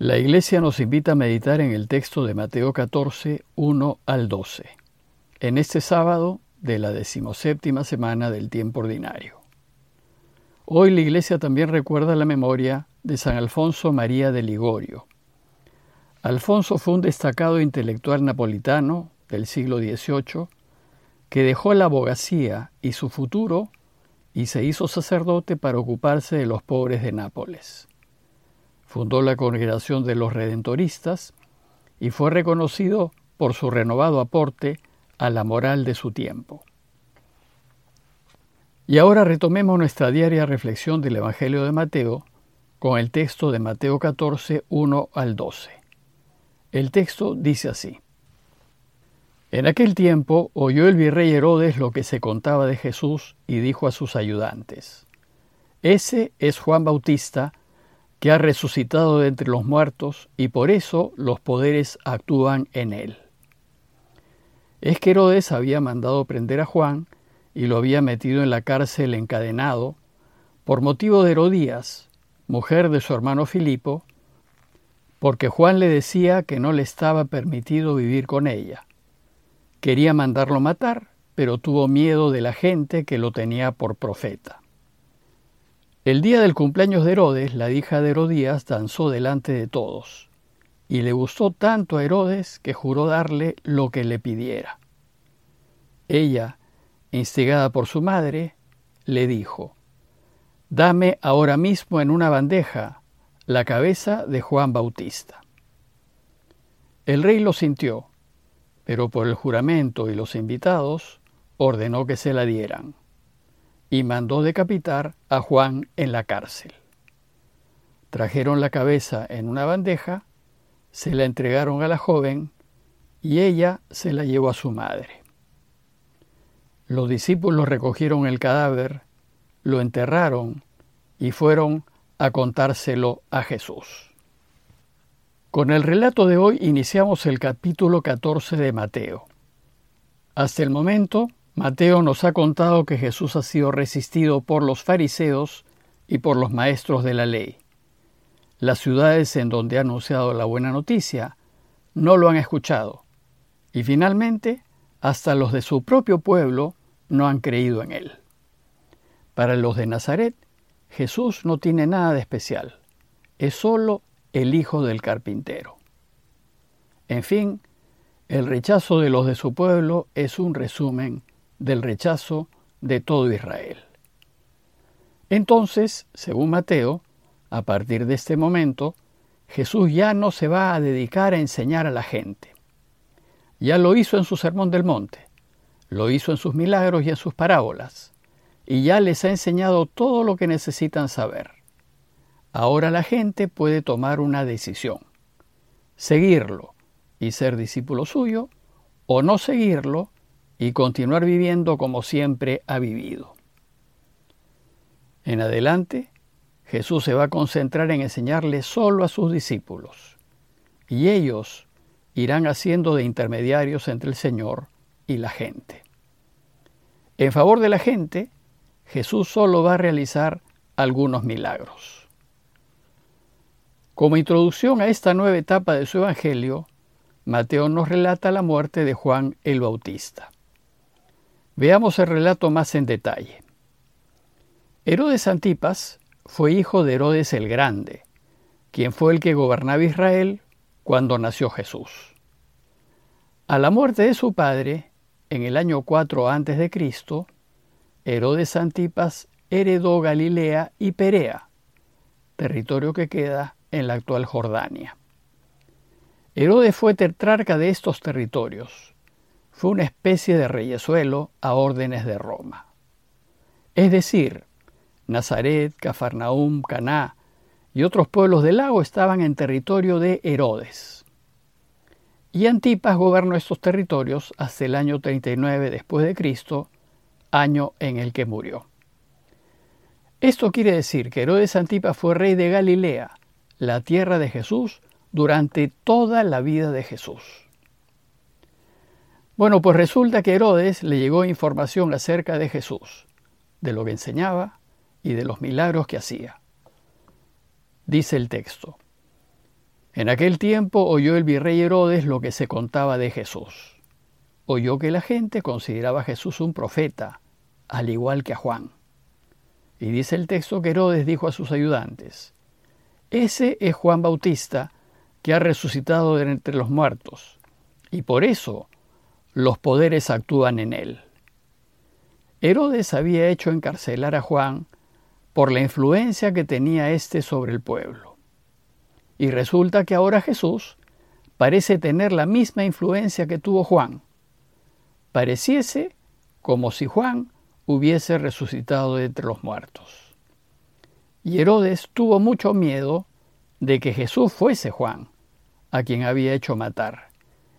La Iglesia nos invita a meditar en el texto de Mateo 14, 1 al 12, en este sábado de la decimoséptima semana del tiempo ordinario. Hoy la Iglesia también recuerda la memoria de San Alfonso María de Ligorio. Alfonso fue un destacado intelectual napolitano del siglo XVIII que dejó la abogacía y su futuro y se hizo sacerdote para ocuparse de los pobres de Nápoles. Fundó la Congregación de los Redentoristas y fue reconocido por su renovado aporte a la moral de su tiempo. Y ahora retomemos nuestra diaria reflexión del Evangelio de Mateo con el texto de Mateo 14, 1 al 12. El texto dice así. En aquel tiempo oyó el virrey Herodes lo que se contaba de Jesús y dijo a sus ayudantes, Ese es Juan Bautista, que ha resucitado de entre los muertos y por eso los poderes actúan en él. Es que Herodes había mandado prender a Juan y lo había metido en la cárcel encadenado por motivo de Herodías, mujer de su hermano Filipo, porque Juan le decía que no le estaba permitido vivir con ella. Quería mandarlo matar, pero tuvo miedo de la gente que lo tenía por profeta. El día del cumpleaños de Herodes, la hija de Herodías danzó delante de todos, y le gustó tanto a Herodes que juró darle lo que le pidiera. Ella, instigada por su madre, le dijo, Dame ahora mismo en una bandeja la cabeza de Juan Bautista. El rey lo sintió, pero por el juramento y los invitados ordenó que se la dieran y mandó decapitar a Juan en la cárcel. Trajeron la cabeza en una bandeja, se la entregaron a la joven y ella se la llevó a su madre. Los discípulos recogieron el cadáver, lo enterraron y fueron a contárselo a Jesús. Con el relato de hoy iniciamos el capítulo 14 de Mateo. Hasta el momento Mateo nos ha contado que Jesús ha sido resistido por los fariseos y por los maestros de la ley. Las ciudades en donde ha anunciado la buena noticia no lo han escuchado. Y finalmente, hasta los de su propio pueblo no han creído en él. Para los de Nazaret, Jesús no tiene nada de especial. Es solo el hijo del carpintero. En fin, el rechazo de los de su pueblo es un resumen del rechazo de todo Israel. Entonces, según Mateo, a partir de este momento, Jesús ya no se va a dedicar a enseñar a la gente. Ya lo hizo en su Sermón del Monte, lo hizo en sus milagros y en sus parábolas, y ya les ha enseñado todo lo que necesitan saber. Ahora la gente puede tomar una decisión, seguirlo y ser discípulo suyo, o no seguirlo y continuar viviendo como siempre ha vivido. En adelante, Jesús se va a concentrar en enseñarle solo a sus discípulos, y ellos irán haciendo de intermediarios entre el Señor y la gente. En favor de la gente, Jesús solo va a realizar algunos milagros. Como introducción a esta nueva etapa de su Evangelio, Mateo nos relata la muerte de Juan el Bautista. Veamos el relato más en detalle. Herodes Antipas fue hijo de Herodes el Grande, quien fue el que gobernaba Israel cuando nació Jesús. A la muerte de su padre, en el año 4 a.C., Herodes Antipas heredó Galilea y Perea, territorio que queda en la actual Jordania. Herodes fue tetrarca de estos territorios fue una especie de reyesuelo a órdenes de Roma. Es decir, Nazaret, Cafarnaum, Caná y otros pueblos del lago estaban en territorio de Herodes. Y Antipas gobernó estos territorios hasta el año 39 después de Cristo, año en el que murió. Esto quiere decir que Herodes Antipas fue rey de Galilea, la tierra de Jesús, durante toda la vida de Jesús. Bueno, pues resulta que Herodes le llegó información acerca de Jesús, de lo que enseñaba y de los milagros que hacía. Dice el texto. En aquel tiempo oyó el virrey Herodes lo que se contaba de Jesús. Oyó que la gente consideraba a Jesús un profeta, al igual que a Juan. Y dice el texto que Herodes dijo a sus ayudantes, Ese es Juan Bautista, que ha resucitado de entre los muertos, y por eso los poderes actúan en él. Herodes había hecho encarcelar a Juan por la influencia que tenía éste sobre el pueblo. Y resulta que ahora Jesús parece tener la misma influencia que tuvo Juan. Pareciese como si Juan hubiese resucitado de entre los muertos. Y Herodes tuvo mucho miedo de que Jesús fuese Juan, a quien había hecho matar,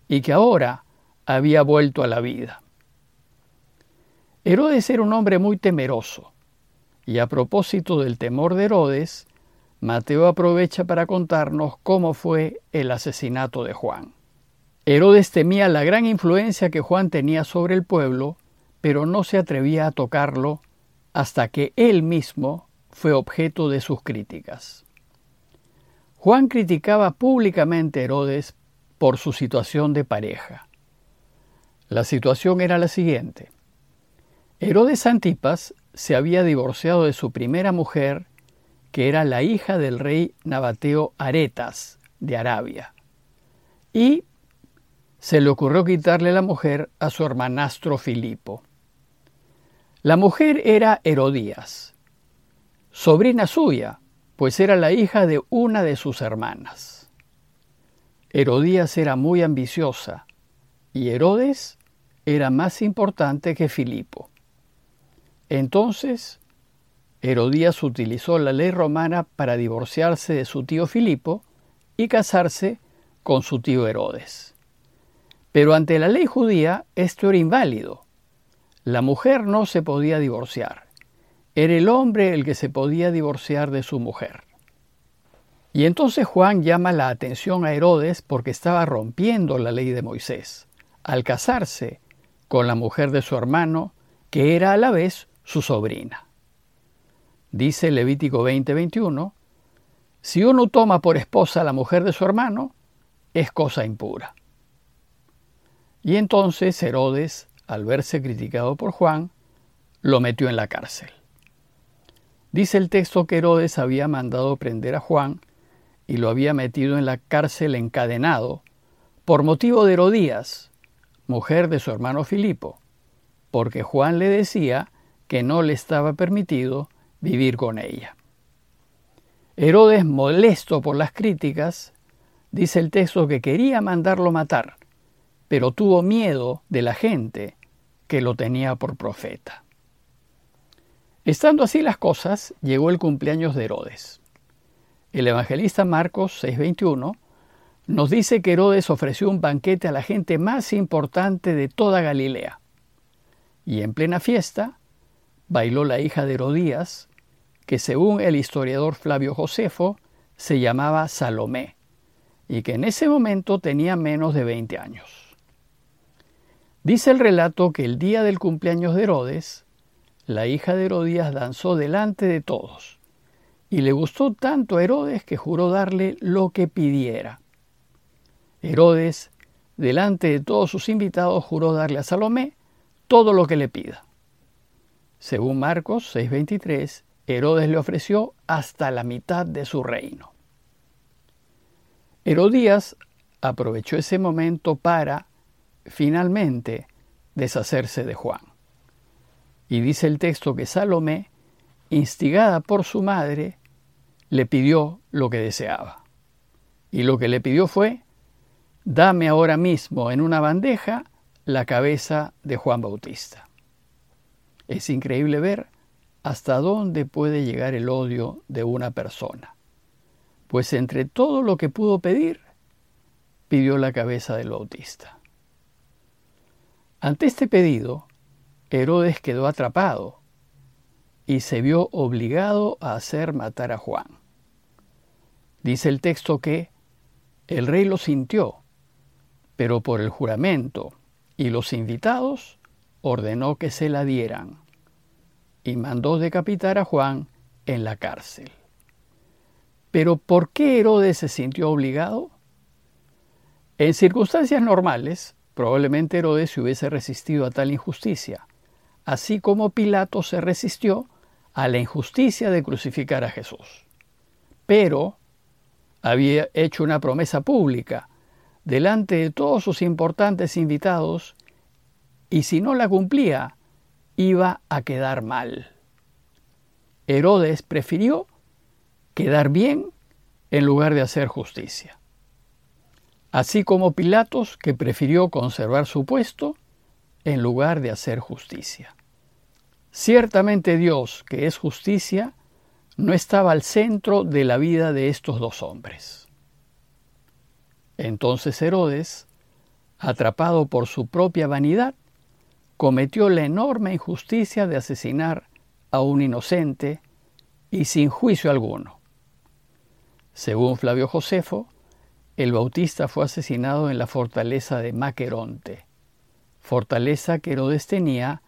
y que ahora había vuelto a la vida. Herodes era un hombre muy temeroso, y a propósito del temor de Herodes, Mateo aprovecha para contarnos cómo fue el asesinato de Juan. Herodes temía la gran influencia que Juan tenía sobre el pueblo, pero no se atrevía a tocarlo hasta que él mismo fue objeto de sus críticas. Juan criticaba públicamente a Herodes por su situación de pareja. La situación era la siguiente. Herodes Antipas se había divorciado de su primera mujer, que era la hija del rey Nabateo Aretas de Arabia, y se le ocurrió quitarle la mujer a su hermanastro Filipo. La mujer era Herodías, sobrina suya, pues era la hija de una de sus hermanas. Herodías era muy ambiciosa y Herodes era más importante que Filipo. Entonces, Herodías utilizó la ley romana para divorciarse de su tío Filipo y casarse con su tío Herodes. Pero ante la ley judía esto era inválido. La mujer no se podía divorciar. Era el hombre el que se podía divorciar de su mujer. Y entonces Juan llama la atención a Herodes porque estaba rompiendo la ley de Moisés, al casarse con la mujer de su hermano, que era a la vez su sobrina. Dice Levítico 20:21, si uno toma por esposa a la mujer de su hermano, es cosa impura. Y entonces Herodes, al verse criticado por Juan, lo metió en la cárcel. Dice el texto que Herodes había mandado prender a Juan y lo había metido en la cárcel encadenado por motivo de Herodías, mujer de su hermano Filipo, porque Juan le decía que no le estaba permitido vivir con ella. Herodes, molesto por las críticas, dice el texto que quería mandarlo matar, pero tuvo miedo de la gente que lo tenía por profeta. Estando así las cosas, llegó el cumpleaños de Herodes. El evangelista Marcos 6:21 nos dice que Herodes ofreció un banquete a la gente más importante de toda Galilea. Y en plena fiesta, bailó la hija de Herodías, que según el historiador Flavio Josefo se llamaba Salomé, y que en ese momento tenía menos de 20 años. Dice el relato que el día del cumpleaños de Herodes, la hija de Herodías danzó delante de todos, y le gustó tanto a Herodes que juró darle lo que pidiera. Herodes, delante de todos sus invitados, juró darle a Salomé todo lo que le pida. Según Marcos 6:23, Herodes le ofreció hasta la mitad de su reino. Herodías aprovechó ese momento para, finalmente, deshacerse de Juan. Y dice el texto que Salomé, instigada por su madre, le pidió lo que deseaba. Y lo que le pidió fue, dame ahora mismo en una bandeja la cabeza de Juan Bautista. Es increíble ver hasta dónde puede llegar el odio de una persona, pues entre todo lo que pudo pedir, pidió la cabeza del Bautista. Ante este pedido, Herodes quedó atrapado y se vio obligado a hacer matar a Juan. Dice el texto que el rey lo sintió, pero por el juramento y los invitados ordenó que se la dieran y mandó decapitar a Juan en la cárcel. Pero ¿por qué Herodes se sintió obligado? En circunstancias normales, probablemente Herodes se hubiese resistido a tal injusticia, así como Pilato se resistió a la injusticia de crucificar a Jesús. Pero había hecho una promesa pública delante de todos sus importantes invitados y si no la cumplía, iba a quedar mal. Herodes prefirió quedar bien en lugar de hacer justicia. Así como Pilatos, que prefirió conservar su puesto en lugar de hacer justicia. Ciertamente Dios, que es justicia, no estaba al centro de la vida de estos dos hombres. Entonces Herodes, atrapado por su propia vanidad, cometió la enorme injusticia de asesinar a un inocente y sin juicio alguno. Según Flavio Josefo, el Bautista fue asesinado en la fortaleza de Maqueronte, fortaleza que Herodes tenía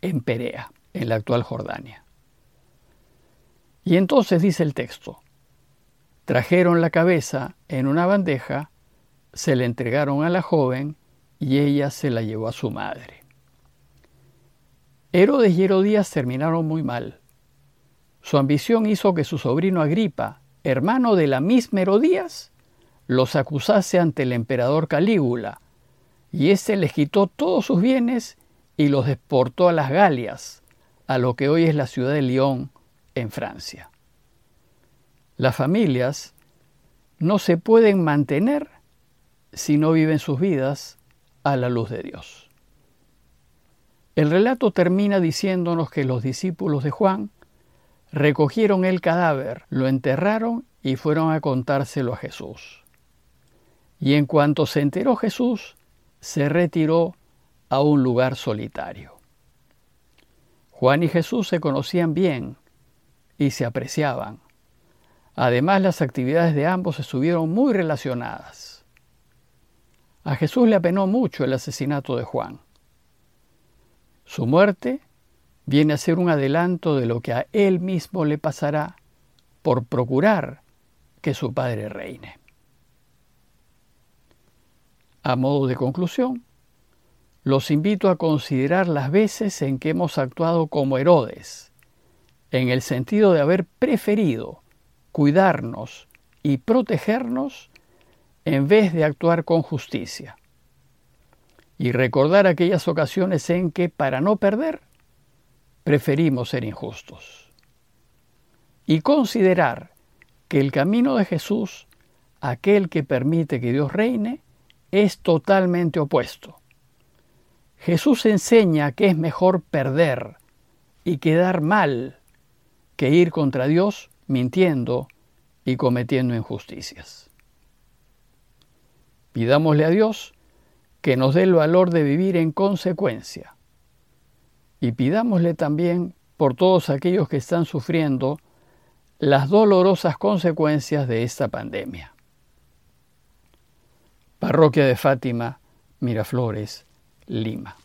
en Perea, en la actual Jordania. Y entonces dice el texto, trajeron la cabeza en una bandeja, se la entregaron a la joven y ella se la llevó a su madre. Herodes y Herodías terminaron muy mal. Su ambición hizo que su sobrino Agripa, hermano de la misma Herodías, los acusase ante el emperador Calígula, y éste les quitó todos sus bienes y los deportó a las Galias, a lo que hoy es la ciudad de Lyon, en Francia. Las familias no se pueden mantener si no viven sus vidas a la luz de Dios. El relato termina diciéndonos que los discípulos de Juan recogieron el cadáver, lo enterraron y fueron a contárselo a Jesús. Y en cuanto se enteró Jesús, se retiró a un lugar solitario. Juan y Jesús se conocían bien y se apreciaban. Además, las actividades de ambos estuvieron muy relacionadas. A Jesús le apenó mucho el asesinato de Juan. Su muerte viene a ser un adelanto de lo que a él mismo le pasará por procurar que su padre reine. A modo de conclusión, los invito a considerar las veces en que hemos actuado como Herodes, en el sentido de haber preferido cuidarnos y protegernos en vez de actuar con justicia y recordar aquellas ocasiones en que, para no perder, preferimos ser injustos. Y considerar que el camino de Jesús, aquel que permite que Dios reine, es totalmente opuesto. Jesús enseña que es mejor perder y quedar mal que ir contra Dios mintiendo y cometiendo injusticias. Pidámosle a Dios que nos dé el valor de vivir en consecuencia. Y pidámosle también por todos aquellos que están sufriendo las dolorosas consecuencias de esta pandemia. Parroquia de Fátima, Miraflores, Lima.